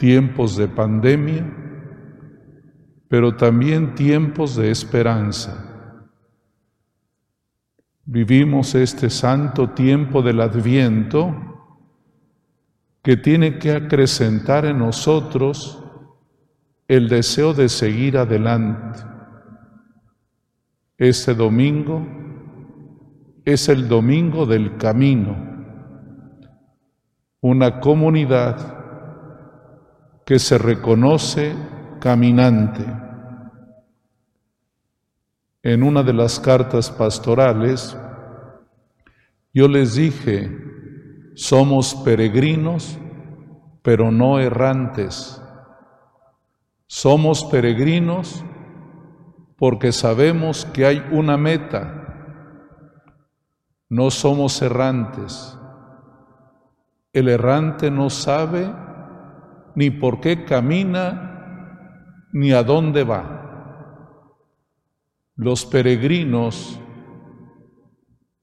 tiempos de pandemia, pero también tiempos de esperanza. Vivimos este santo tiempo del adviento que tiene que acrecentar en nosotros el deseo de seguir adelante. Este domingo es el domingo del camino, una comunidad que se reconoce caminante. En una de las cartas pastorales, yo les dije, somos peregrinos, pero no errantes. Somos peregrinos porque sabemos que hay una meta. No somos errantes. El errante no sabe ni por qué camina, ni a dónde va. Los peregrinos,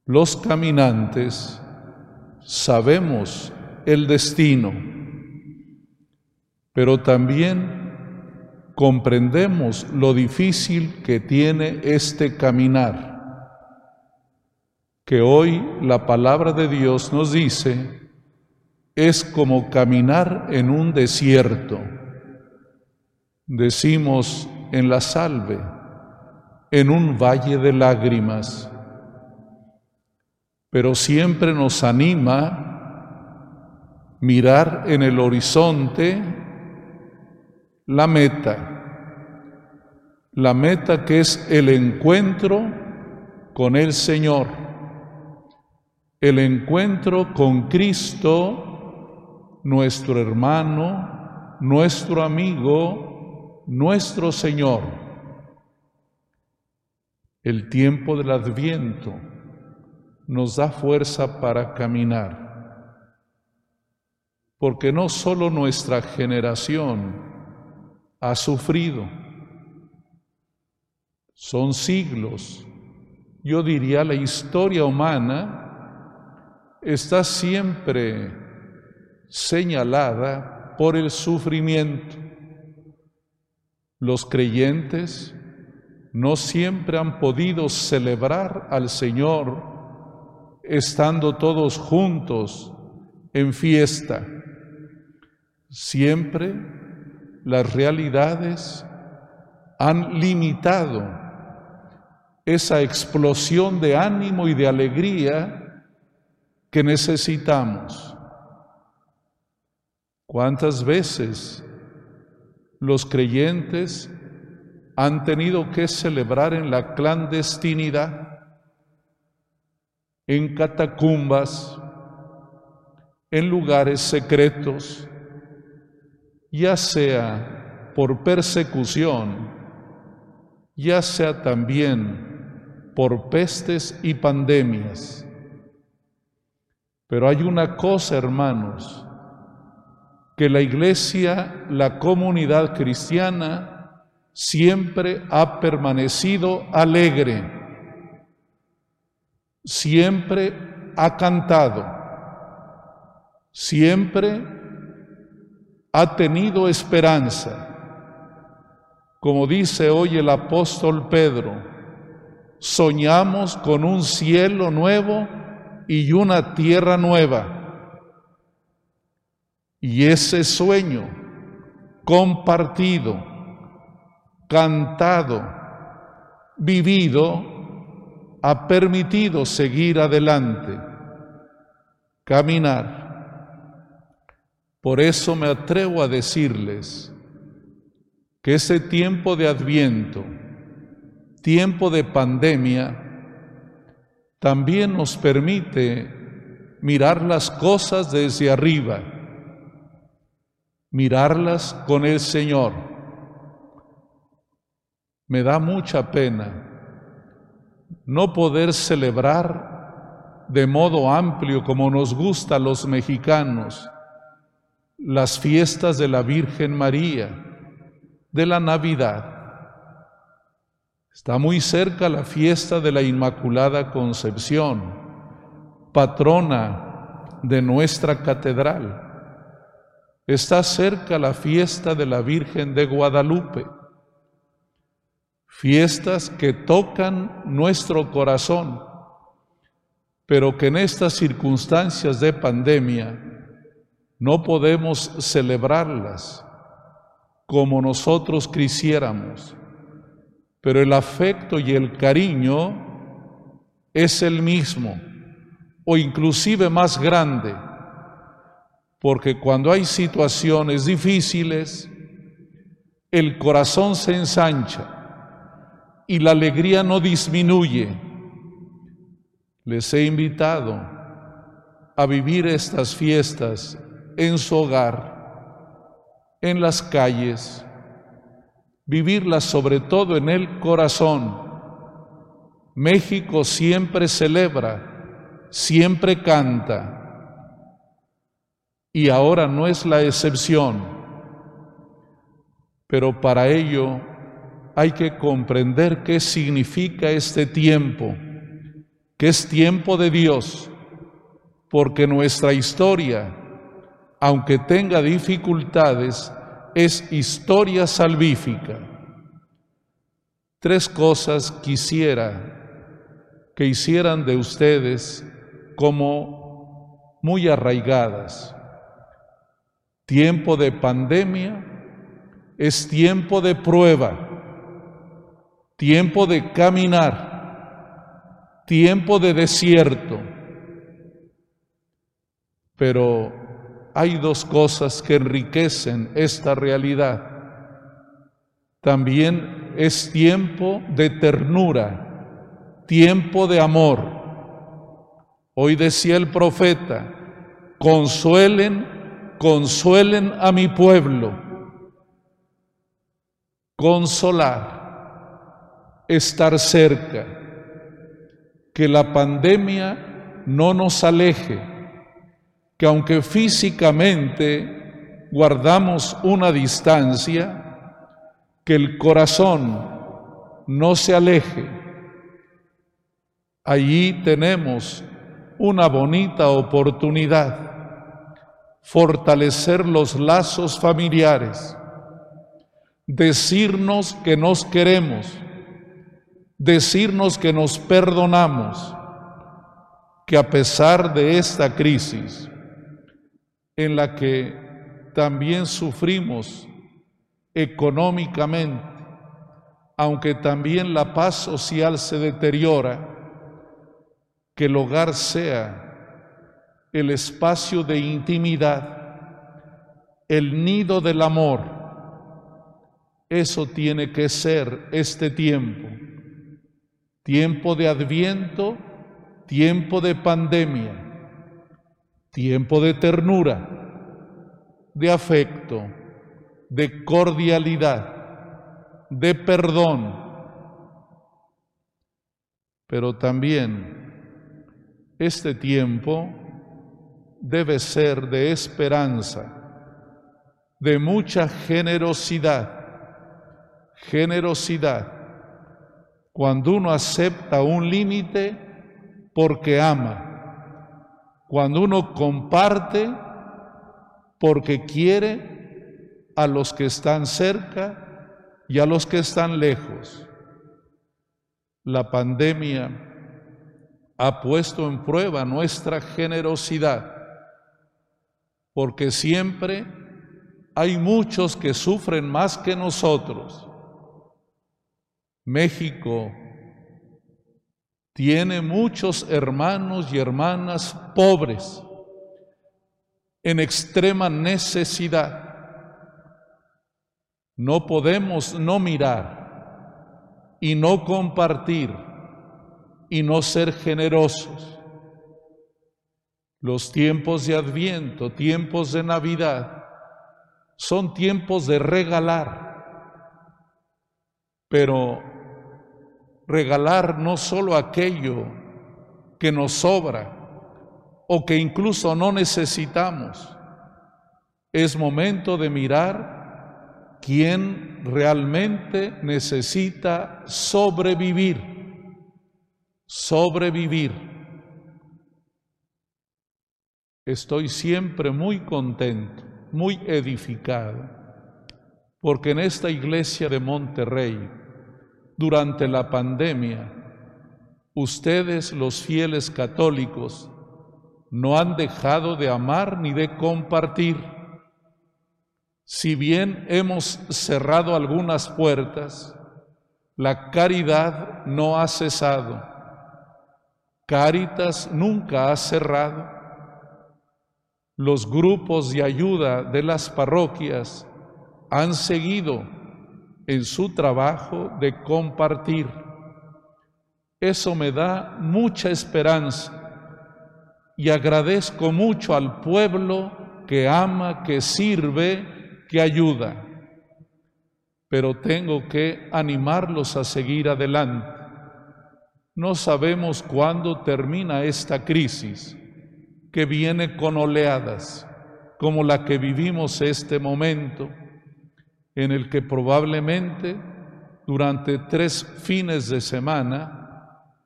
los caminantes, sabemos el destino, pero también comprendemos lo difícil que tiene este caminar, que hoy la palabra de Dios nos dice es como caminar en un desierto. Decimos en la salve, en un valle de lágrimas, pero siempre nos anima mirar en el horizonte la meta, la meta que es el encuentro con el Señor, el encuentro con Cristo nuestro hermano, nuestro amigo, nuestro Señor. El tiempo del adviento nos da fuerza para caminar, porque no solo nuestra generación ha sufrido, son siglos, yo diría la historia humana está siempre señalada por el sufrimiento. Los creyentes no siempre han podido celebrar al Señor estando todos juntos en fiesta. Siempre las realidades han limitado esa explosión de ánimo y de alegría que necesitamos. ¿Cuántas veces los creyentes han tenido que celebrar en la clandestinidad, en catacumbas, en lugares secretos, ya sea por persecución, ya sea también por pestes y pandemias. Pero hay una cosa, hermanos, que la iglesia, la comunidad cristiana, siempre ha permanecido alegre, siempre ha cantado, siempre ha tenido esperanza. Como dice hoy el apóstol Pedro, soñamos con un cielo nuevo y una tierra nueva y ese sueño compartido, cantado, vivido, ha permitido seguir adelante, caminar. Por eso me atrevo a decirles que ese tiempo de adviento, tiempo de pandemia, también nos permite mirar las cosas desde arriba mirarlas con el Señor. Me da mucha pena no poder celebrar de modo amplio como nos gusta a los mexicanos las fiestas de la Virgen María, de la Navidad. Está muy cerca la fiesta de la Inmaculada Concepción, patrona de nuestra catedral. Está cerca la fiesta de la Virgen de Guadalupe, fiestas que tocan nuestro corazón, pero que en estas circunstancias de pandemia no podemos celebrarlas como nosotros quisiéramos, pero el afecto y el cariño es el mismo o inclusive más grande porque cuando hay situaciones difíciles, el corazón se ensancha y la alegría no disminuye. Les he invitado a vivir estas fiestas en su hogar, en las calles, vivirlas sobre todo en el corazón. México siempre celebra, siempre canta y ahora no es la excepción. Pero para ello hay que comprender qué significa este tiempo, que es tiempo de Dios, porque nuestra historia, aunque tenga dificultades, es historia salvífica. Tres cosas quisiera que hicieran de ustedes como muy arraigadas. Tiempo de pandemia es tiempo de prueba, tiempo de caminar, tiempo de desierto. Pero hay dos cosas que enriquecen esta realidad. También es tiempo de ternura, tiempo de amor. Hoy decía el profeta, consuelen consuelen a mi pueblo. Consolar, estar cerca, que la pandemia no nos aleje, que aunque físicamente guardamos una distancia, que el corazón no se aleje. Allí tenemos una bonita oportunidad fortalecer los lazos familiares, decirnos que nos queremos, decirnos que nos perdonamos, que a pesar de esta crisis en la que también sufrimos económicamente, aunque también la paz social se deteriora, que el hogar sea el espacio de intimidad, el nido del amor. Eso tiene que ser este tiempo, tiempo de adviento, tiempo de pandemia, tiempo de ternura, de afecto, de cordialidad, de perdón, pero también este tiempo debe ser de esperanza, de mucha generosidad. Generosidad. Cuando uno acepta un límite porque ama. Cuando uno comparte porque quiere a los que están cerca y a los que están lejos. La pandemia ha puesto en prueba nuestra generosidad porque siempre hay muchos que sufren más que nosotros. México tiene muchos hermanos y hermanas pobres en extrema necesidad. No podemos no mirar y no compartir y no ser generosos. Los tiempos de Adviento, tiempos de Navidad, son tiempos de regalar, pero regalar no solo aquello que nos sobra o que incluso no necesitamos. Es momento de mirar quién realmente necesita sobrevivir, sobrevivir. Estoy siempre muy contento, muy edificada, porque en esta iglesia de Monterrey, durante la pandemia, ustedes los fieles católicos no han dejado de amar ni de compartir. Si bien hemos cerrado algunas puertas, la caridad no ha cesado. Caritas nunca ha cerrado. Los grupos de ayuda de las parroquias han seguido en su trabajo de compartir. Eso me da mucha esperanza y agradezco mucho al pueblo que ama, que sirve, que ayuda. Pero tengo que animarlos a seguir adelante. No sabemos cuándo termina esta crisis que viene con oleadas, como la que vivimos este momento, en el que probablemente durante tres fines de semana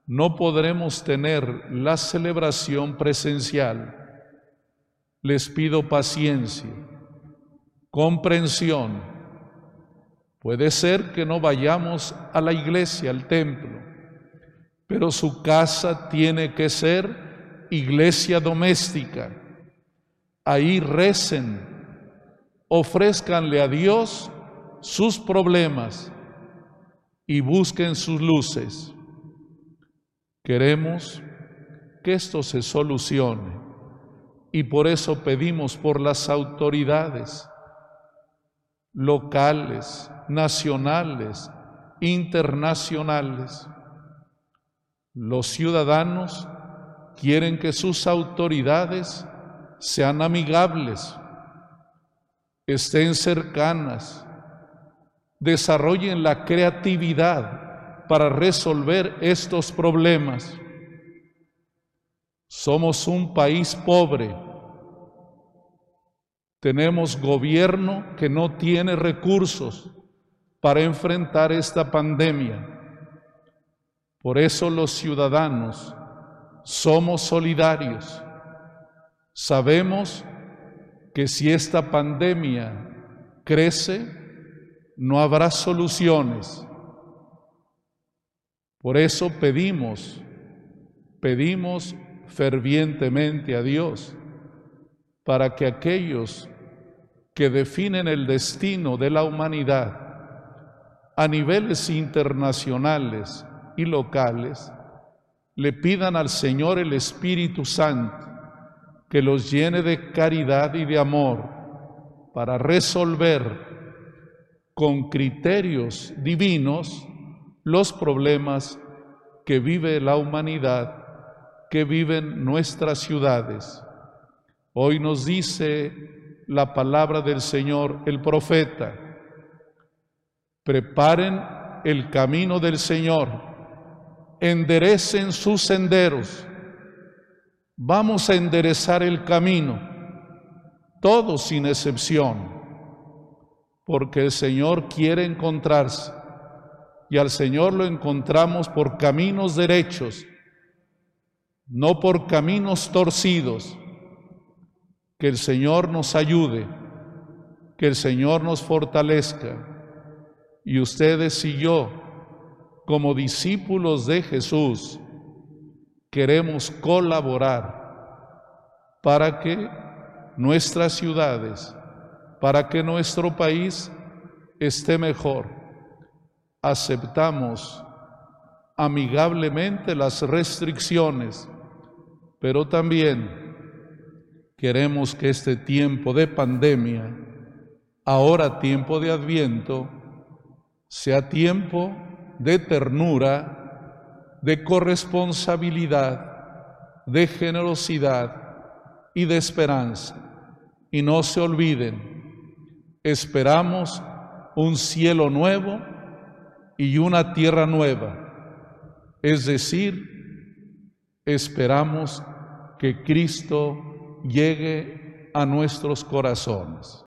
no podremos tener la celebración presencial. Les pido paciencia, comprensión. Puede ser que no vayamos a la iglesia, al templo, pero su casa tiene que ser iglesia doméstica. Ahí recen, ofrezcanle a Dios sus problemas y busquen sus luces. Queremos que esto se solucione y por eso pedimos por las autoridades locales, nacionales, internacionales. Los ciudadanos quieren que sus autoridades sean amigables, estén cercanas, desarrollen la creatividad para resolver estos problemas. Somos un país pobre. Tenemos gobierno que no tiene recursos para enfrentar esta pandemia. Por eso los ciudadanos somos solidarios. Sabemos que si esta pandemia crece, no habrá soluciones. Por eso pedimos, pedimos fervientemente a Dios para que aquellos que definen el destino de la humanidad a niveles internacionales y locales le pidan al Señor el Espíritu Santo que los llene de caridad y de amor para resolver con criterios divinos los problemas que vive la humanidad, que viven nuestras ciudades. Hoy nos dice la palabra del Señor, el profeta, preparen el camino del Señor enderecen sus senderos. Vamos a enderezar el camino, todos sin excepción, porque el Señor quiere encontrarse y al Señor lo encontramos por caminos derechos, no por caminos torcidos. Que el Señor nos ayude, que el Señor nos fortalezca y ustedes y yo como discípulos de Jesús, queremos colaborar para que nuestras ciudades, para que nuestro país esté mejor. Aceptamos amigablemente las restricciones, pero también queremos que este tiempo de pandemia, ahora tiempo de adviento, sea tiempo de ternura, de corresponsabilidad, de generosidad y de esperanza. Y no se olviden, esperamos un cielo nuevo y una tierra nueva. Es decir, esperamos que Cristo llegue a nuestros corazones.